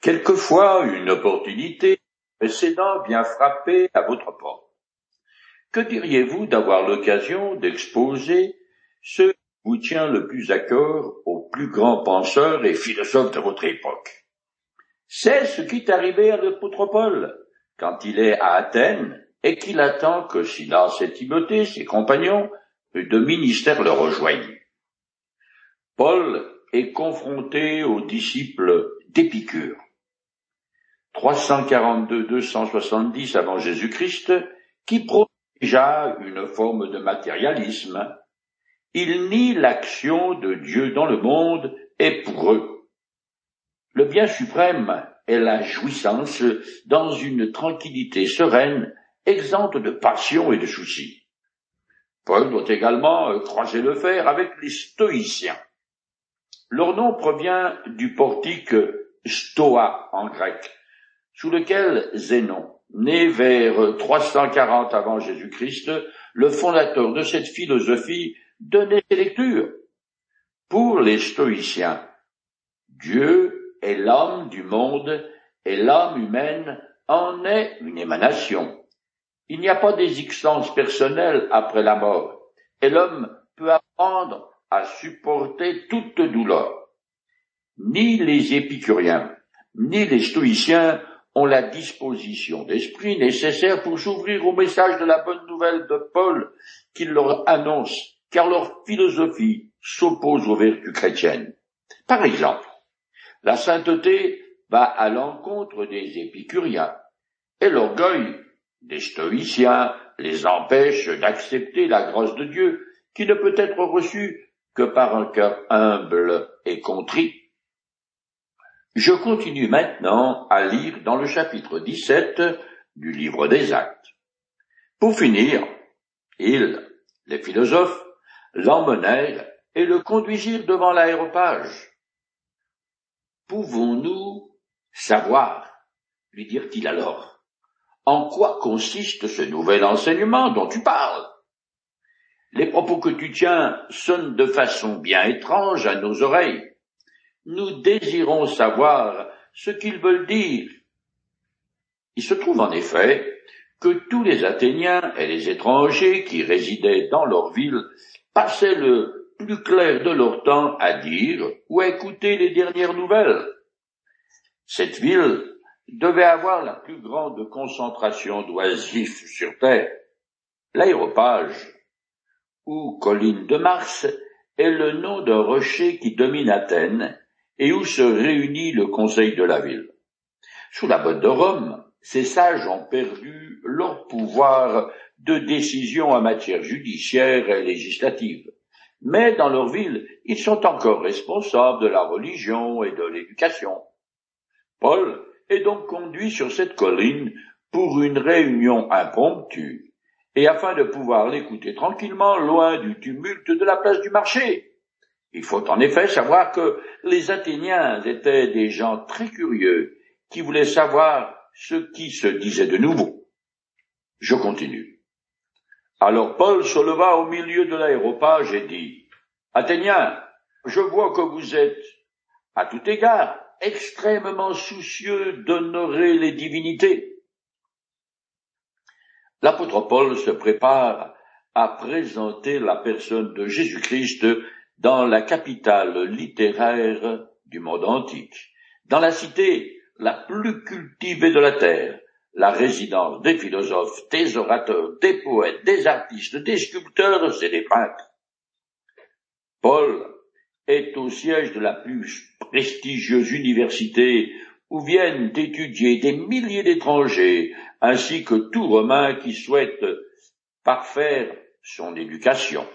Quelquefois, une opportunité précédente vient frapper à votre porte. Que diriez-vous d'avoir l'occasion d'exposer ce qui vous tient le plus à cœur aux plus grands penseurs et philosophes de votre époque? C'est ce qui est arrivé à l'apôtre Paul quand il est à Athènes et qu'il attend que Silas et Timothée, ses compagnons de ministère, le rejoignent. Paul est confronté aux disciples d'Épicure. 342-270 avant Jésus-Christ, qui prône déjà une forme de matérialisme. Il nie l'action de Dieu dans le monde et pour eux. Le bien suprême est la jouissance dans une tranquillité sereine, exempte de passion et de soucis. Paul doit également euh, croiser le fer avec les stoïciens. Leur nom provient du portique stoa en grec, sous lequel Zénon, né vers 340 avant Jésus-Christ, le fondateur de cette philosophie, donnait ses lectures. Pour les stoïciens, Dieu est l'homme du monde et l'âme humaine en est une émanation. Il n'y a pas d'existence personnelle après la mort, et l'homme peut apprendre à supporter toute douleur. Ni les épicuriens, ni les stoïciens ont la disposition d'esprit nécessaire pour s'ouvrir au message de la bonne nouvelle de Paul qu'il leur annonce, car leur philosophie s'oppose aux vertus chrétiennes. Par exemple, la sainteté va à l'encontre des épicuriens, et l'orgueil des stoïciens les empêche d'accepter la grâce de Dieu, qui ne peut être reçue que par un cœur humble et contrit. Je continue maintenant à lire dans le chapitre 17 du livre des Actes. Pour finir, ils, les philosophes, l'emmenèrent et le conduisirent devant l'aéropage. Pouvons-nous savoir, lui dirent-ils alors, en quoi consiste ce nouvel enseignement dont tu parles? Les propos que tu tiens sonnent de façon bien étrange à nos oreilles nous désirons savoir ce qu'ils veulent dire. Il se trouve en effet que tous les Athéniens et les étrangers qui résidaient dans leur ville passaient le plus clair de leur temps à dire ou à écouter les dernières nouvelles. Cette ville devait avoir la plus grande concentration d'oisifs sur Terre. L'aéropage, ou colline de Mars, est le nom d'un rocher qui domine Athènes et où se réunit le conseil de la ville. Sous la botte de Rome, ces sages ont perdu leur pouvoir de décision en matière judiciaire et législative. Mais dans leur ville, ils sont encore responsables de la religion et de l'éducation. Paul est donc conduit sur cette colline pour une réunion impromptue, et afin de pouvoir l'écouter tranquillement loin du tumulte de la place du marché. Il faut en effet savoir que les Athéniens étaient des gens très curieux qui voulaient savoir ce qui se disait de nouveau. Je continue. Alors Paul se leva au milieu de l'aéropage et dit, Athéniens, je vois que vous êtes, à tout égard, extrêmement soucieux d'honorer les divinités. L'apôtre Paul se prépare à présenter la personne de Jésus-Christ dans la capitale littéraire du monde antique, dans la cité la plus cultivée de la terre, la résidence des philosophes, des orateurs, des poètes, des artistes, des sculpteurs et des peintres. Paul est au siège de la plus prestigieuse université où viennent étudier des milliers d'étrangers, ainsi que tout Romain qui souhaite parfaire son éducation.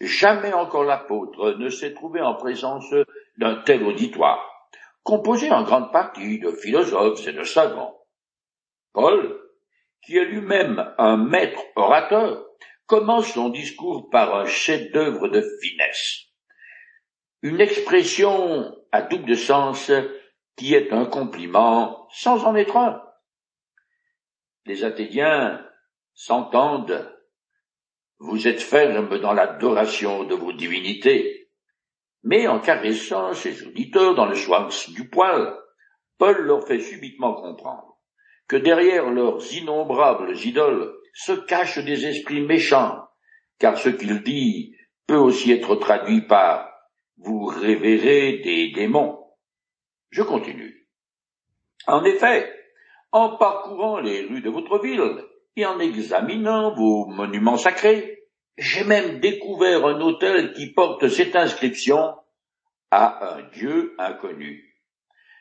Jamais encore l'apôtre ne s'est trouvé en présence d'un tel auditoire, composé en grande partie de philosophes et de savants. Paul, qui est lui-même un maître orateur, commence son discours par un chef-d'œuvre de finesse. Une expression à double sens qui est un compliment sans en être un. Les Athéniens s'entendent vous êtes ferme dans l'adoration de vos divinités, mais en caressant ses auditeurs dans le sens du poil, Paul leur fait subitement comprendre que derrière leurs innombrables idoles se cachent des esprits méchants, car ce qu'il dit peut aussi être traduit par vous révérez des démons. Je continue. En effet, en parcourant les rues de votre ville et en examinant vos monuments sacrés, j'ai même découvert un hôtel qui porte cette inscription à un Dieu inconnu.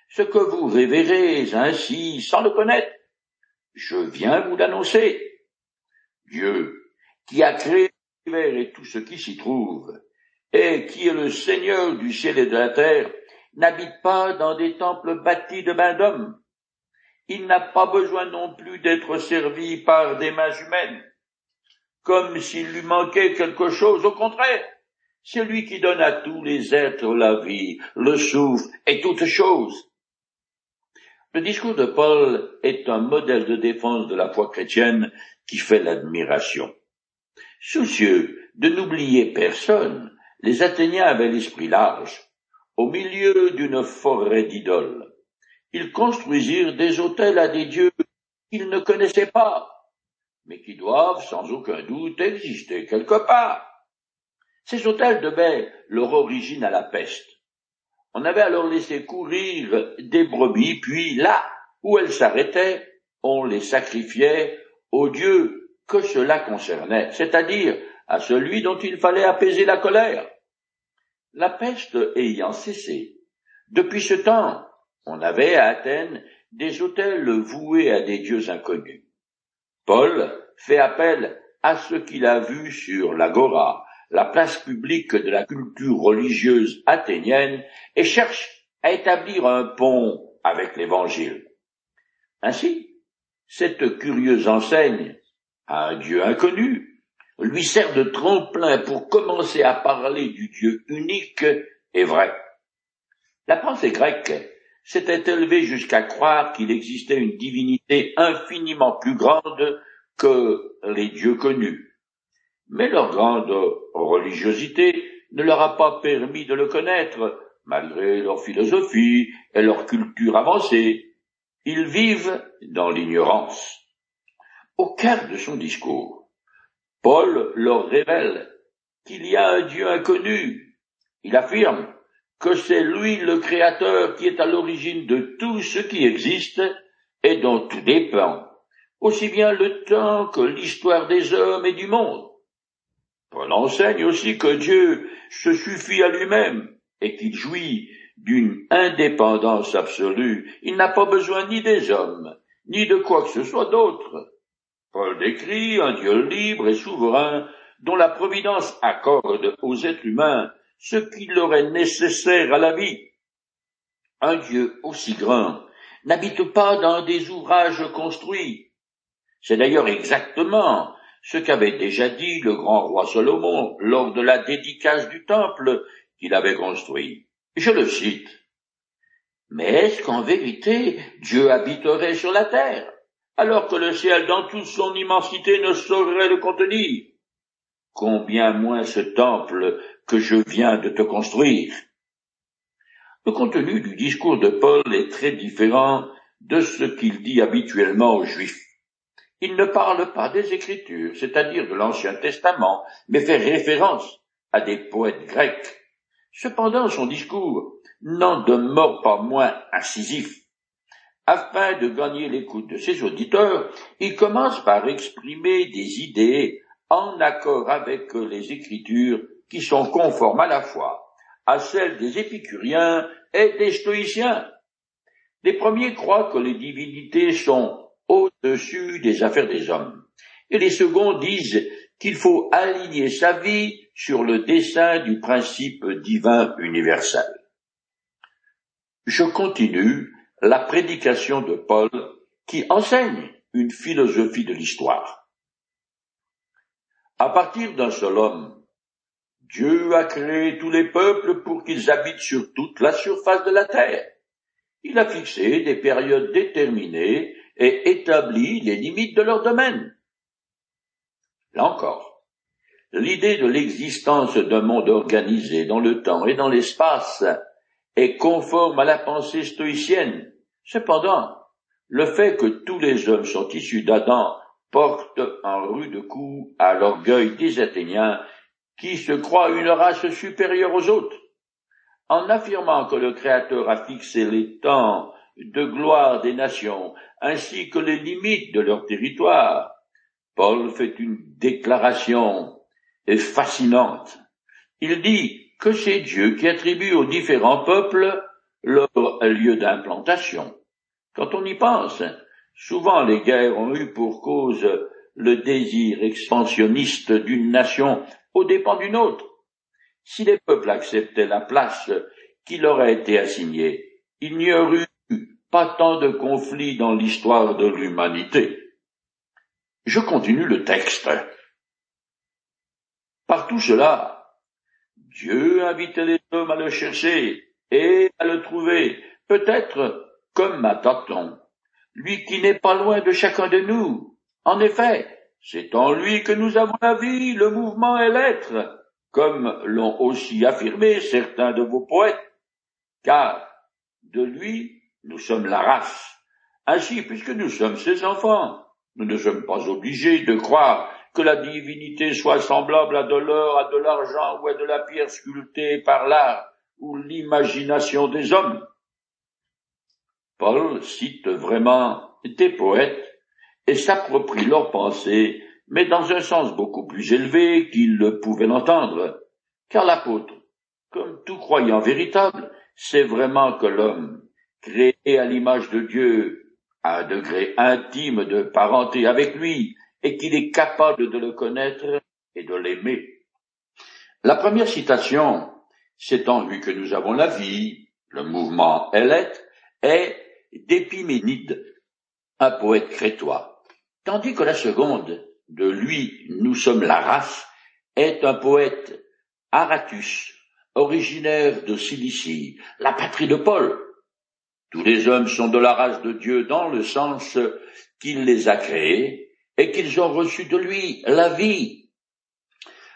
Ce que vous révérez ainsi sans le connaître, je viens vous l'annoncer. Dieu, qui a créé l'univers et tout ce qui s'y trouve, et qui est le Seigneur du ciel et de la terre, n'habite pas dans des temples bâtis de mains d'hommes. Il n'a pas besoin non plus d'être servi par des mains humaines, comme s'il lui manquait quelque chose. Au contraire, c'est lui qui donne à tous les êtres la vie, le souffle et toutes choses. Le discours de Paul est un modèle de défense de la foi chrétienne qui fait l'admiration. Soucieux de n'oublier personne, les Athéniens avaient l'esprit large. Au milieu d'une forêt d'idoles, ils construisirent des autels à des dieux qu'ils ne connaissaient pas, mais qui doivent sans aucun doute exister quelque part. Ces autels devaient leur origine à la peste. On avait alors laissé courir des brebis, puis là où elles s'arrêtaient, on les sacrifiait au Dieu que cela concernait, c'est-à-dire à celui dont il fallait apaiser la colère. La peste ayant cessé, depuis ce temps, on avait à Athènes des autels voués à des dieux inconnus. Paul fait appel à ce qu'il a vu sur l'agora, la place publique de la culture religieuse athénienne, et cherche à établir un pont avec l'Évangile. Ainsi, cette curieuse enseigne à un Dieu inconnu lui sert de tremplin pour commencer à parler du Dieu unique et vrai. La pensée grecque s'était élevée jusqu'à croire qu'il existait une divinité infiniment plus grande que les dieux connus, mais leur grande religiosité ne leur a pas permis de le connaître, malgré leur philosophie et leur culture avancée. Ils vivent dans l'ignorance. Au cœur de son discours, Paul leur révèle qu'il y a un Dieu inconnu. Il affirme que c'est lui le Créateur qui est à l'origine de tout ce qui existe et dont tout dépend, aussi bien le temps que l'histoire des hommes et du monde. Paul enseigne aussi que Dieu se suffit à lui-même et qu'il jouit d'une indépendance absolue. Il n'a pas besoin ni des hommes, ni de quoi que ce soit d'autre. Paul décrit un Dieu libre et souverain dont la Providence accorde aux êtres humains ce qui leur est nécessaire à la vie. Un Dieu aussi grand n'habite pas dans des ouvrages construits. C'est d'ailleurs exactement ce qu'avait déjà dit le grand roi Salomon lors de la dédicace du temple qu'il avait construit. Je le cite. Mais est-ce qu'en vérité Dieu habiterait sur la terre, alors que le ciel dans toute son immensité ne saurait le contenir? Combien moins ce temple que je viens de te construire Le contenu du discours de Paul est très différent de ce qu'il dit habituellement aux Juifs. Il ne parle pas des Écritures, c'est-à-dire de l'Ancien Testament, mais fait référence à des poètes grecs. Cependant, son discours n'en demeure pas moins incisif. Afin de gagner l'écoute de ses auditeurs, il commence par exprimer des idées en accord avec les Écritures qui sont conformes à la fois à celles des épicuriens et des stoïciens. Les premiers croient que les divinités sont au-dessus des affaires des hommes. Et les seconds disent qu'il faut aligner sa vie sur le dessein du principe divin universel. Je continue la prédication de Paul qui enseigne une philosophie de l'histoire. À partir d'un seul homme, Dieu a créé tous les peuples pour qu'ils habitent sur toute la surface de la terre. Il a fixé des périodes déterminées et établit les limites de leur domaine. Là encore, l'idée de l'existence d'un monde organisé dans le temps et dans l'espace est conforme à la pensée stoïcienne, Cependant, le fait que tous les hommes sont issus d'Adam porte un rude coup à l'orgueil des Athéniens qui se croient une race supérieure aux autres. En affirmant que le Créateur a fixé les temps de gloire des nations ainsi que les limites de leur territoire, Paul fait une déclaration fascinante. Il dit que c'est Dieu qui attribue aux différents peuples leur lieu d'implantation. Quand on y pense, souvent les guerres ont eu pour cause le désir expansionniste d'une nation aux dépens d'une autre. Si les peuples acceptaient la place qui leur a été assignée, il n'y aurait eu pas tant de conflits dans l'histoire de l'humanité. Je continue le texte. Par tout cela, Dieu invitait les hommes à le chercher et à le trouver, peut-être comme m'attend-on, lui qui n'est pas loin de chacun de nous. En effet, c'est en lui que nous avons la vie, le mouvement et l'être, comme l'ont aussi affirmé certains de vos poètes, car de lui nous sommes la race. Ainsi, puisque nous sommes ses enfants, nous ne sommes pas obligés de croire que la divinité soit semblable à de l'or, à de l'argent ou à de la pierre sculptée par l'art ou l'imagination des hommes. Paul cite vraiment des poètes et s'approprie leurs pensées, mais dans un sens beaucoup plus élevé qu'il ne pouvait l'entendre, car l'apôtre, comme tout croyant véritable, sait vraiment que l'homme, créé à l'image de Dieu, à un degré intime de parenté avec lui, et qu'il est capable de le connaître et de l'aimer. La première citation, c'est en lui que nous avons la vie, le mouvement et l'être, est d'Épiménide, un poète crétois, tandis que la seconde, de lui nous sommes la race, est un poète Aratus, originaire de Cilicie, la patrie de Paul. Tous les hommes sont de la race de Dieu dans le sens qu'il les a créés et qu'ils ont reçu de lui la vie.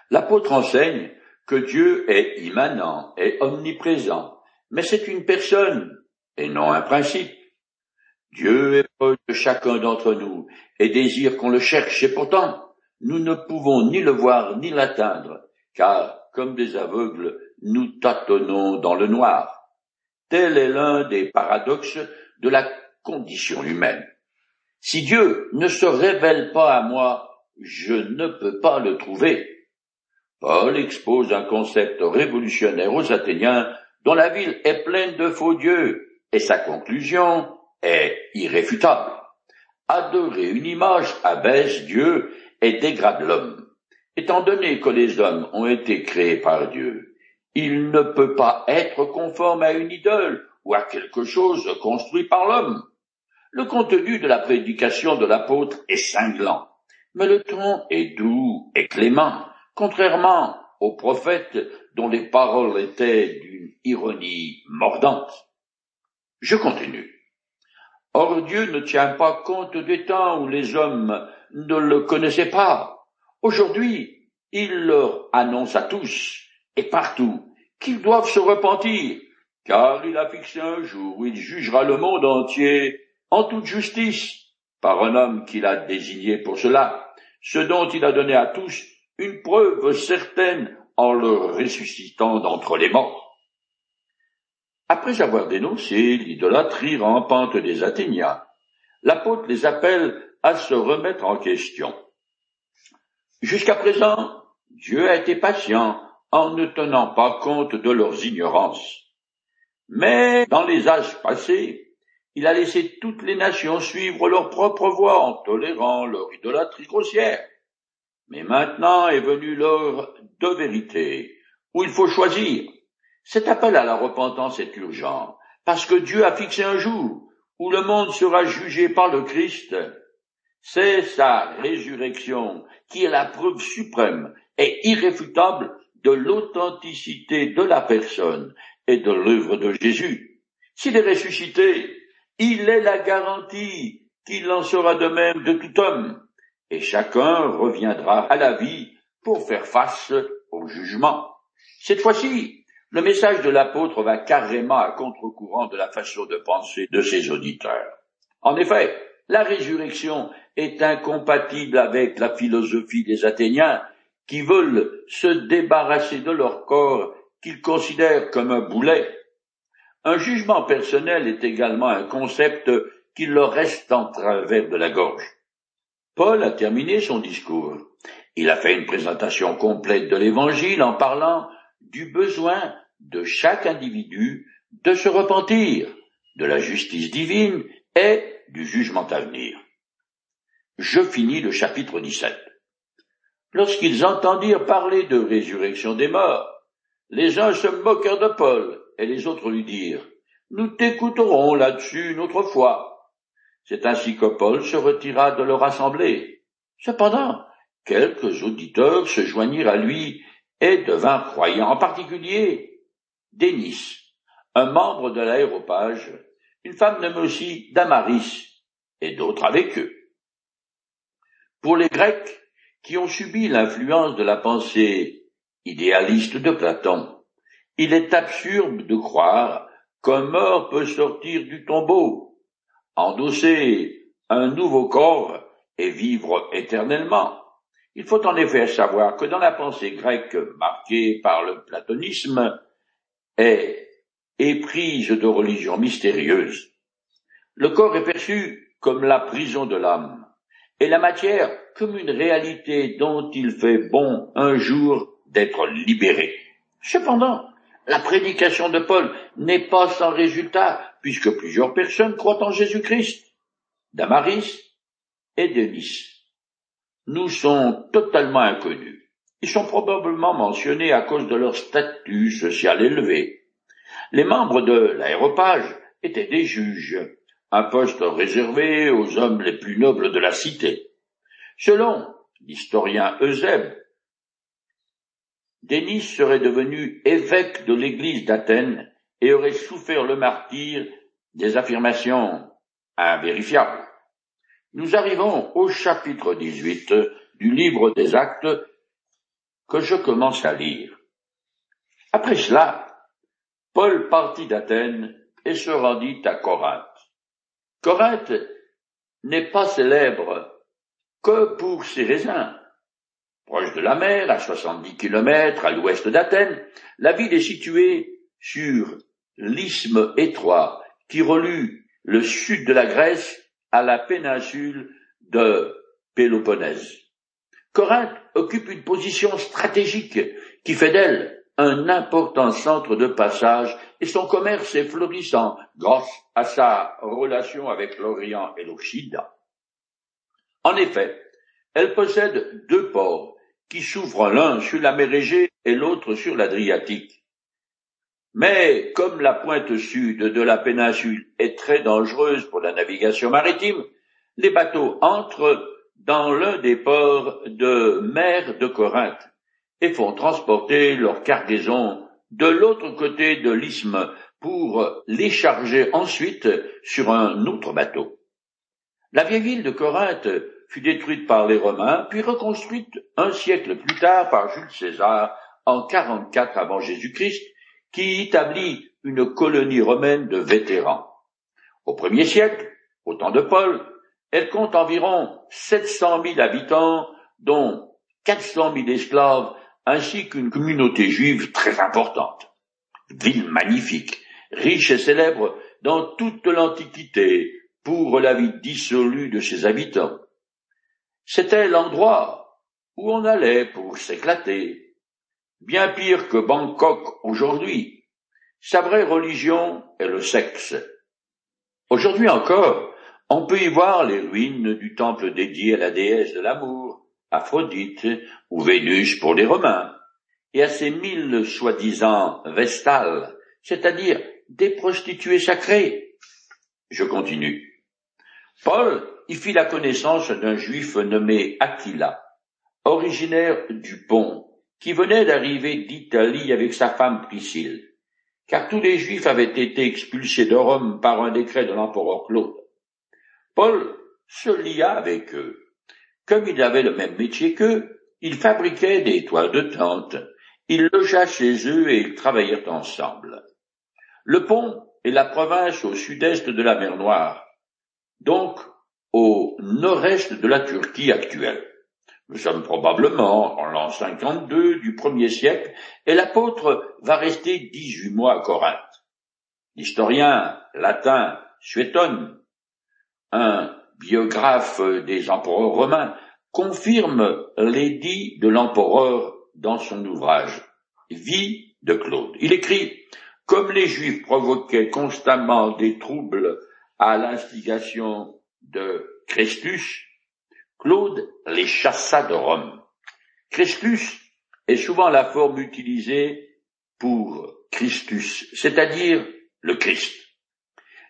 L'apôtre enseigne que Dieu est immanent et omniprésent, mais c'est une personne et non un principe. Dieu est proche de chacun d'entre nous et désire qu'on le cherche, et pourtant nous ne pouvons ni le voir ni l'atteindre, car, comme des aveugles, nous tâtonnons dans le noir. Tel est l'un des paradoxes de la condition humaine. Si Dieu ne se révèle pas à moi, je ne peux pas le trouver. Paul expose un concept révolutionnaire aux Athéniens dont la ville est pleine de faux dieux, et sa conclusion est irréfutable. Adorer une image abaisse Dieu et dégrade l'homme. Étant donné que les hommes ont été créés par Dieu, il ne peut pas être conforme à une idole ou à quelque chose construit par l'homme. Le contenu de la prédication de l'apôtre est cinglant, mais le ton est doux et clément, contrairement au prophète dont les paroles étaient d'une ironie mordante. Je continue. Or Dieu ne tient pas compte des temps où les hommes ne le connaissaient pas. Aujourd'hui, il leur annonce à tous et partout qu'ils doivent se repentir, car il a fixé un jour où il jugera le monde entier en toute justice par un homme qu'il a désigné pour cela, ce dont il a donné à tous une preuve certaine en le ressuscitant d'entre les morts. Après avoir dénoncé l'idolâtrie rampante des Athéniens, l'apôtre les appelle à se remettre en question. Jusqu'à présent, Dieu a été patient en ne tenant pas compte de leurs ignorances. Mais dans les âges passés, il a laissé toutes les nations suivre leur propre voie en tolérant leur idolâtrie grossière. Mais maintenant est venue l'heure de vérité, où il faut choisir cet appel à la repentance est urgent, parce que Dieu a fixé un jour où le monde sera jugé par le Christ. C'est sa résurrection qui est la preuve suprême et irréfutable de l'authenticité de la personne et de l'œuvre de Jésus. S'il est ressuscité, il est la garantie qu'il en sera de même de tout homme, et chacun reviendra à la vie pour faire face au jugement. Cette fois-ci, le message de l'apôtre va carrément à contre-courant de la façon de penser de ses auditeurs. En effet, la résurrection est incompatible avec la philosophie des Athéniens qui veulent se débarrasser de leur corps qu'ils considèrent comme un boulet. Un jugement personnel est également un concept qui leur reste en travers de la gorge. Paul a terminé son discours. Il a fait une présentation complète de l'Évangile en parlant du besoin de chaque individu de se repentir, de la justice divine et du jugement à venir. Je finis le chapitre 17. Lorsqu'ils entendirent parler de résurrection des morts, les uns se moquèrent de Paul et les autres lui dirent, Nous t'écouterons là-dessus une autre fois. C'est ainsi que Paul se retira de leur assemblée. Cependant, quelques auditeurs se joignirent à lui et devinrent croyants, en particulier Dénis, un membre de l'aéropage, une femme nommée aussi Damaris, et d'autres avec eux. Pour les Grecs, qui ont subi l'influence de la pensée idéaliste de Platon, il est absurde de croire qu'un mort peut sortir du tombeau, endosser un nouveau corps et vivre éternellement. Il faut en effet savoir que dans la pensée grecque marquée par le platonisme est éprise de religion mystérieuse, le corps est perçu comme la prison de l'âme, et la matière comme une réalité dont il fait bon un jour d'être libéré. Cependant, la prédication de Paul n'est pas sans résultat, puisque plusieurs personnes croient en Jésus-Christ. Damaris et Denis nous sont totalement inconnus. Ils sont probablement mentionnés à cause de leur statut social élevé. Les membres de l'aéropage étaient des juges, un poste réservé aux hommes les plus nobles de la cité. Selon l'historien Eusèbe, Denis serait devenu évêque de l'église d'Athènes et aurait souffert le martyr des affirmations invérifiables. Nous arrivons au chapitre 18 du livre des actes que je commence à lire. Après cela, Paul partit d'Athènes et se rendit à Corinthe. Corinthe n'est pas célèbre que pour ses raisins. Proche de la mer, à 70 kilomètres à l'ouest d'Athènes, la ville est située sur l'isthme étroit qui relie le sud de la Grèce à la péninsule de Péloponnèse. Corinthe occupe une position stratégique qui fait d'elle un important centre de passage et son commerce est florissant grâce à sa relation avec l'Orient et l'Occident. En effet, elle possède deux ports qui s'ouvrent l'un sur la mer Égée et l'autre sur l'Adriatique. Mais comme la pointe sud de la péninsule est très dangereuse pour la navigation maritime, les bateaux entrent dans l'un des ports de mer de Corinthe et font transporter leur cargaison de l'autre côté de l'isthme pour les charger ensuite sur un autre bateau. La vieille ville de Corinthe fut détruite par les Romains, puis reconstruite un siècle plus tard par Jules César en 44 avant Jésus-Christ, qui établit une colonie romaine de vétérans. Au premier siècle, au temps de Paul, elle compte environ 700 000 habitants, dont 400 000 esclaves, ainsi qu'une communauté juive très importante. Ville magnifique, riche et célèbre dans toute l'Antiquité pour la vie dissolue de ses habitants. C'était l'endroit où on allait pour s'éclater. Bien pire que Bangkok aujourd'hui. Sa vraie religion est le sexe. Aujourd'hui encore, on peut y voir les ruines du temple dédié à la déesse de l'amour, Aphrodite, ou Vénus pour les Romains, et à ces mille soi-disant vestales, c'est-à-dire des prostituées sacrées. Je continue. Paul y fit la connaissance d'un juif nommé Aquila, originaire du Pont, qui venait d'arriver d'Italie avec sa femme Priscille, car tous les juifs avaient été expulsés de Rome par un décret de l'empereur Claude. Paul se lia avec eux. Comme il avait le même métier qu'eux, il fabriquait des toits de tente Il logea chez eux et ils travaillèrent ensemble. Le pont est la province au sud-est de la mer Noire, donc au nord-est de la Turquie actuelle. Nous sommes probablement en l'an 52 du premier siècle et l'apôtre va rester dix-huit mois à Corinthe. L'historien latin Suétone, un biographe des empereurs romains, confirme l'édit de l'empereur dans son ouvrage Vie de Claude. Il écrit Comme les Juifs provoquaient constamment des troubles à l'instigation de Christus, Claude les chassa de Rome. Christus est souvent la forme utilisée pour Christus, c'est-à-dire le Christ.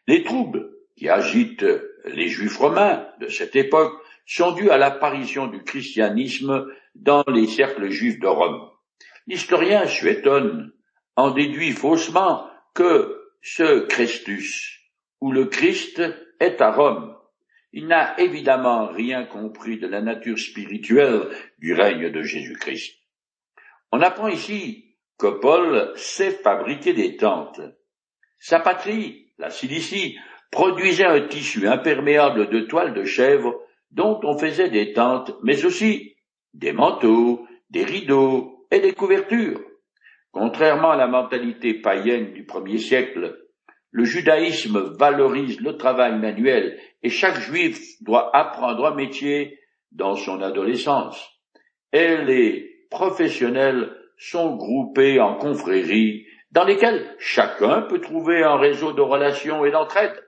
Les troubles qui agitent les Juifs romains de cette époque sont dus à l'apparition du christianisme dans les cercles juifs de Rome. L'historien Suétone en déduit faussement que ce Christus ou le Christ est à Rome. Il n'a évidemment rien compris de la nature spirituelle du règne de Jésus-Christ. On apprend ici que Paul sait fabriquer des tentes. Sa patrie, la Cilicie, produisait un tissu imperméable de toile de chèvre dont on faisait des tentes, mais aussi des manteaux, des rideaux et des couvertures. Contrairement à la mentalité païenne du premier siècle, le judaïsme valorise le travail manuel et chaque juif doit apprendre un métier dans son adolescence. Et les professionnels sont groupés en confréries dans lesquelles chacun peut trouver un réseau de relations et d'entraide.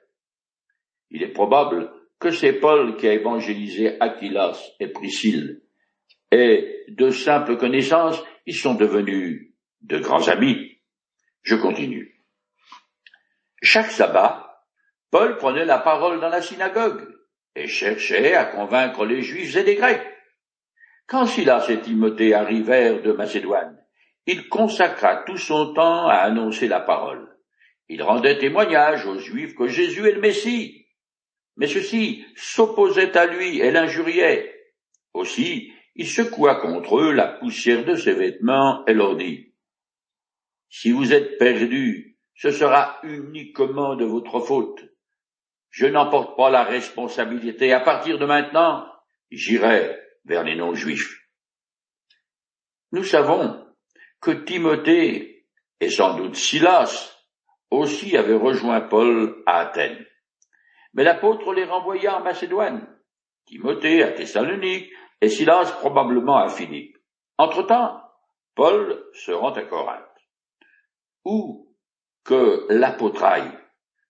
Il est probable que c'est Paul qui a évangélisé Aquilas et Priscille, et de simples connaissances, ils sont devenus de grands amis. Je continue. Chaque sabbat, Paul prenait la parole dans la synagogue et cherchait à convaincre les Juifs et les Grecs. Quand Silas et Timothée arrivèrent de Macédoine, il consacra tout son temps à annoncer la parole. Il rendait témoignage aux Juifs que Jésus est le Messie, mais ceux-ci s'opposaient à lui et l'injuriaient. Aussi, il secoua contre eux la poussière de ses vêtements et leur dit, Si vous êtes perdus, ce sera uniquement de votre faute. Je n'emporte pas la responsabilité. À partir de maintenant, j'irai vers les non-juifs. Nous savons que Timothée et sans doute Silas aussi avaient rejoint Paul à Athènes. Mais l'apôtre les renvoya en Macédoine, Timothée à Thessalonique et Silas probablement à Philippe. Entre-temps, Paul se rend à Corinthe, où que l'apôtre aille,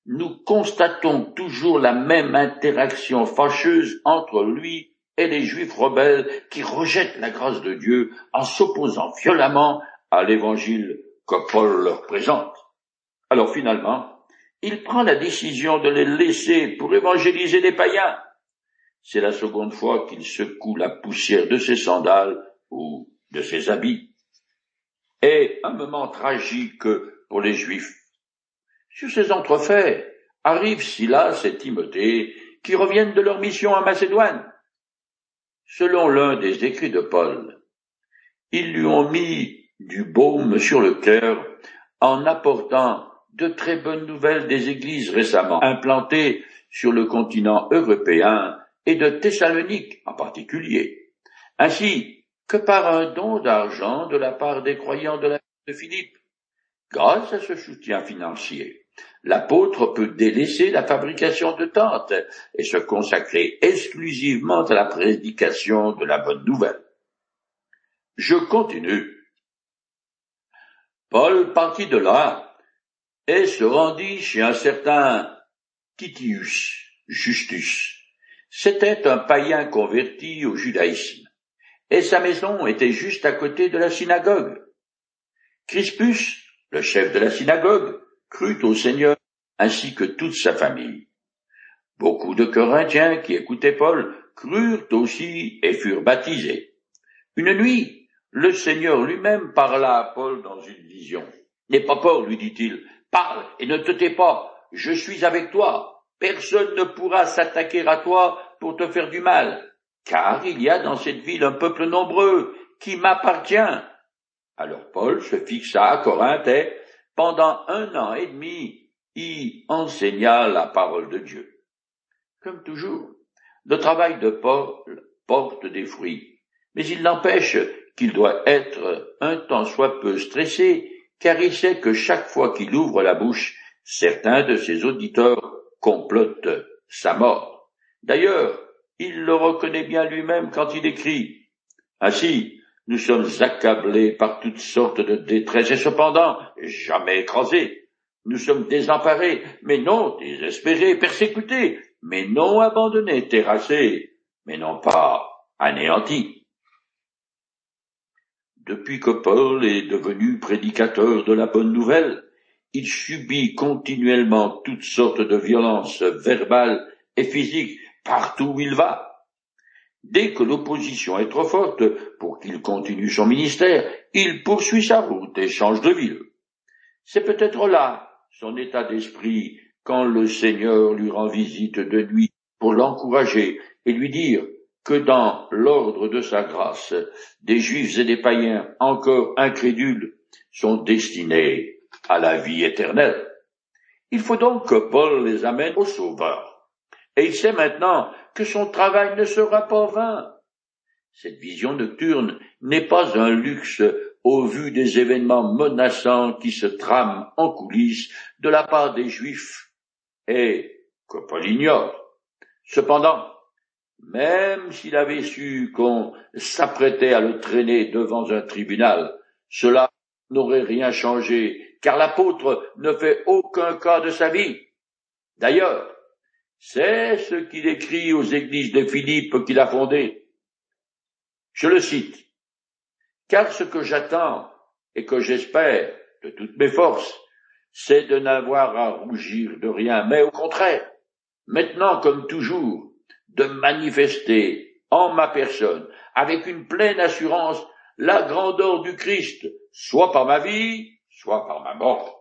nous constatons toujours la même interaction fâcheuse entre lui et les juifs rebelles qui rejettent la grâce de Dieu en s'opposant violemment à l'évangile que Paul leur présente. Alors finalement, il prend la décision de les laisser pour évangéliser les païens. C'est la seconde fois qu'il secoue la poussière de ses sandales ou de ses habits. Et un moment tragique pour les Juifs. Sur ces entrefaits arrivent Silas et Timothée qui reviennent de leur mission en Macédoine. Selon l'un des écrits de Paul, ils lui ont mis du baume sur le cœur en apportant de très bonnes nouvelles des églises récemment implantées sur le continent européen et de Thessalonique en particulier, ainsi que par un don d'argent de la part des croyants de la de Philippe. Grâce à ce soutien financier, l'apôtre peut délaisser la fabrication de tentes et se consacrer exclusivement à la prédication de la bonne nouvelle. Je continue. Paul partit de là et se rendit chez un certain Titius Justus. C'était un païen converti au judaïsme, et sa maison était juste à côté de la synagogue. Crispus, le chef de la synagogue, crut au Seigneur ainsi que toute sa famille. Beaucoup de Corinthiens qui écoutaient Paul crurent aussi et furent baptisés. Une nuit, le Seigneur lui-même parla à Paul dans une vision. N'aie pas peur, lui dit-il, Parle et ne te tais pas. Je suis avec toi. Personne ne pourra s'attaquer à toi pour te faire du mal, car il y a dans cette ville un peuple nombreux qui m'appartient. Alors Paul se fixa à Corinthe et, pendant un an et demi, y enseigna la parole de Dieu. Comme toujours, le travail de Paul porte des fruits, mais il n'empêche qu'il doit être un tant soit peu stressé, car il sait que chaque fois qu'il ouvre la bouche, certains de ses auditeurs complotent sa mort. D'ailleurs, il le reconnaît bien lui-même quand il écrit. Ainsi, nous sommes accablés par toutes sortes de détresse et cependant jamais écrasés. Nous sommes désemparés, mais non désespérés, persécutés, mais non abandonnés, terrassés, mais non pas anéantis. Depuis que Paul est devenu prédicateur de la bonne nouvelle, il subit continuellement toutes sortes de violences verbales et physiques partout où il va. Dès que l'opposition est trop forte pour qu'il continue son ministère, il poursuit sa route et change de ville. C'est peut-être là son état d'esprit quand le Seigneur lui rend visite de nuit pour l'encourager et lui dire que dans l'ordre de sa grâce, des juifs et des païens encore incrédules sont destinés à la vie éternelle. Il faut donc que Paul les amène au Sauveur. Et il sait maintenant que son travail ne sera pas vain. Cette vision nocturne n'est pas un luxe au vu des événements menaçants qui se trament en coulisses de la part des Juifs et que Paul ignore. Cependant, même s'il avait su qu'on s'apprêtait à le traîner devant un tribunal, cela n'aurait rien changé, car l'apôtre ne fait aucun cas de sa vie. D'ailleurs, c'est ce qu'il écrit aux églises de Philippe qu'il a fondées. Je le cite. Car ce que j'attends et que j'espère de toutes mes forces, c'est de n'avoir à rougir de rien, mais au contraire, maintenant comme toujours, de manifester en ma personne, avec une pleine assurance, la grandeur du Christ, soit par ma vie, soit par ma mort.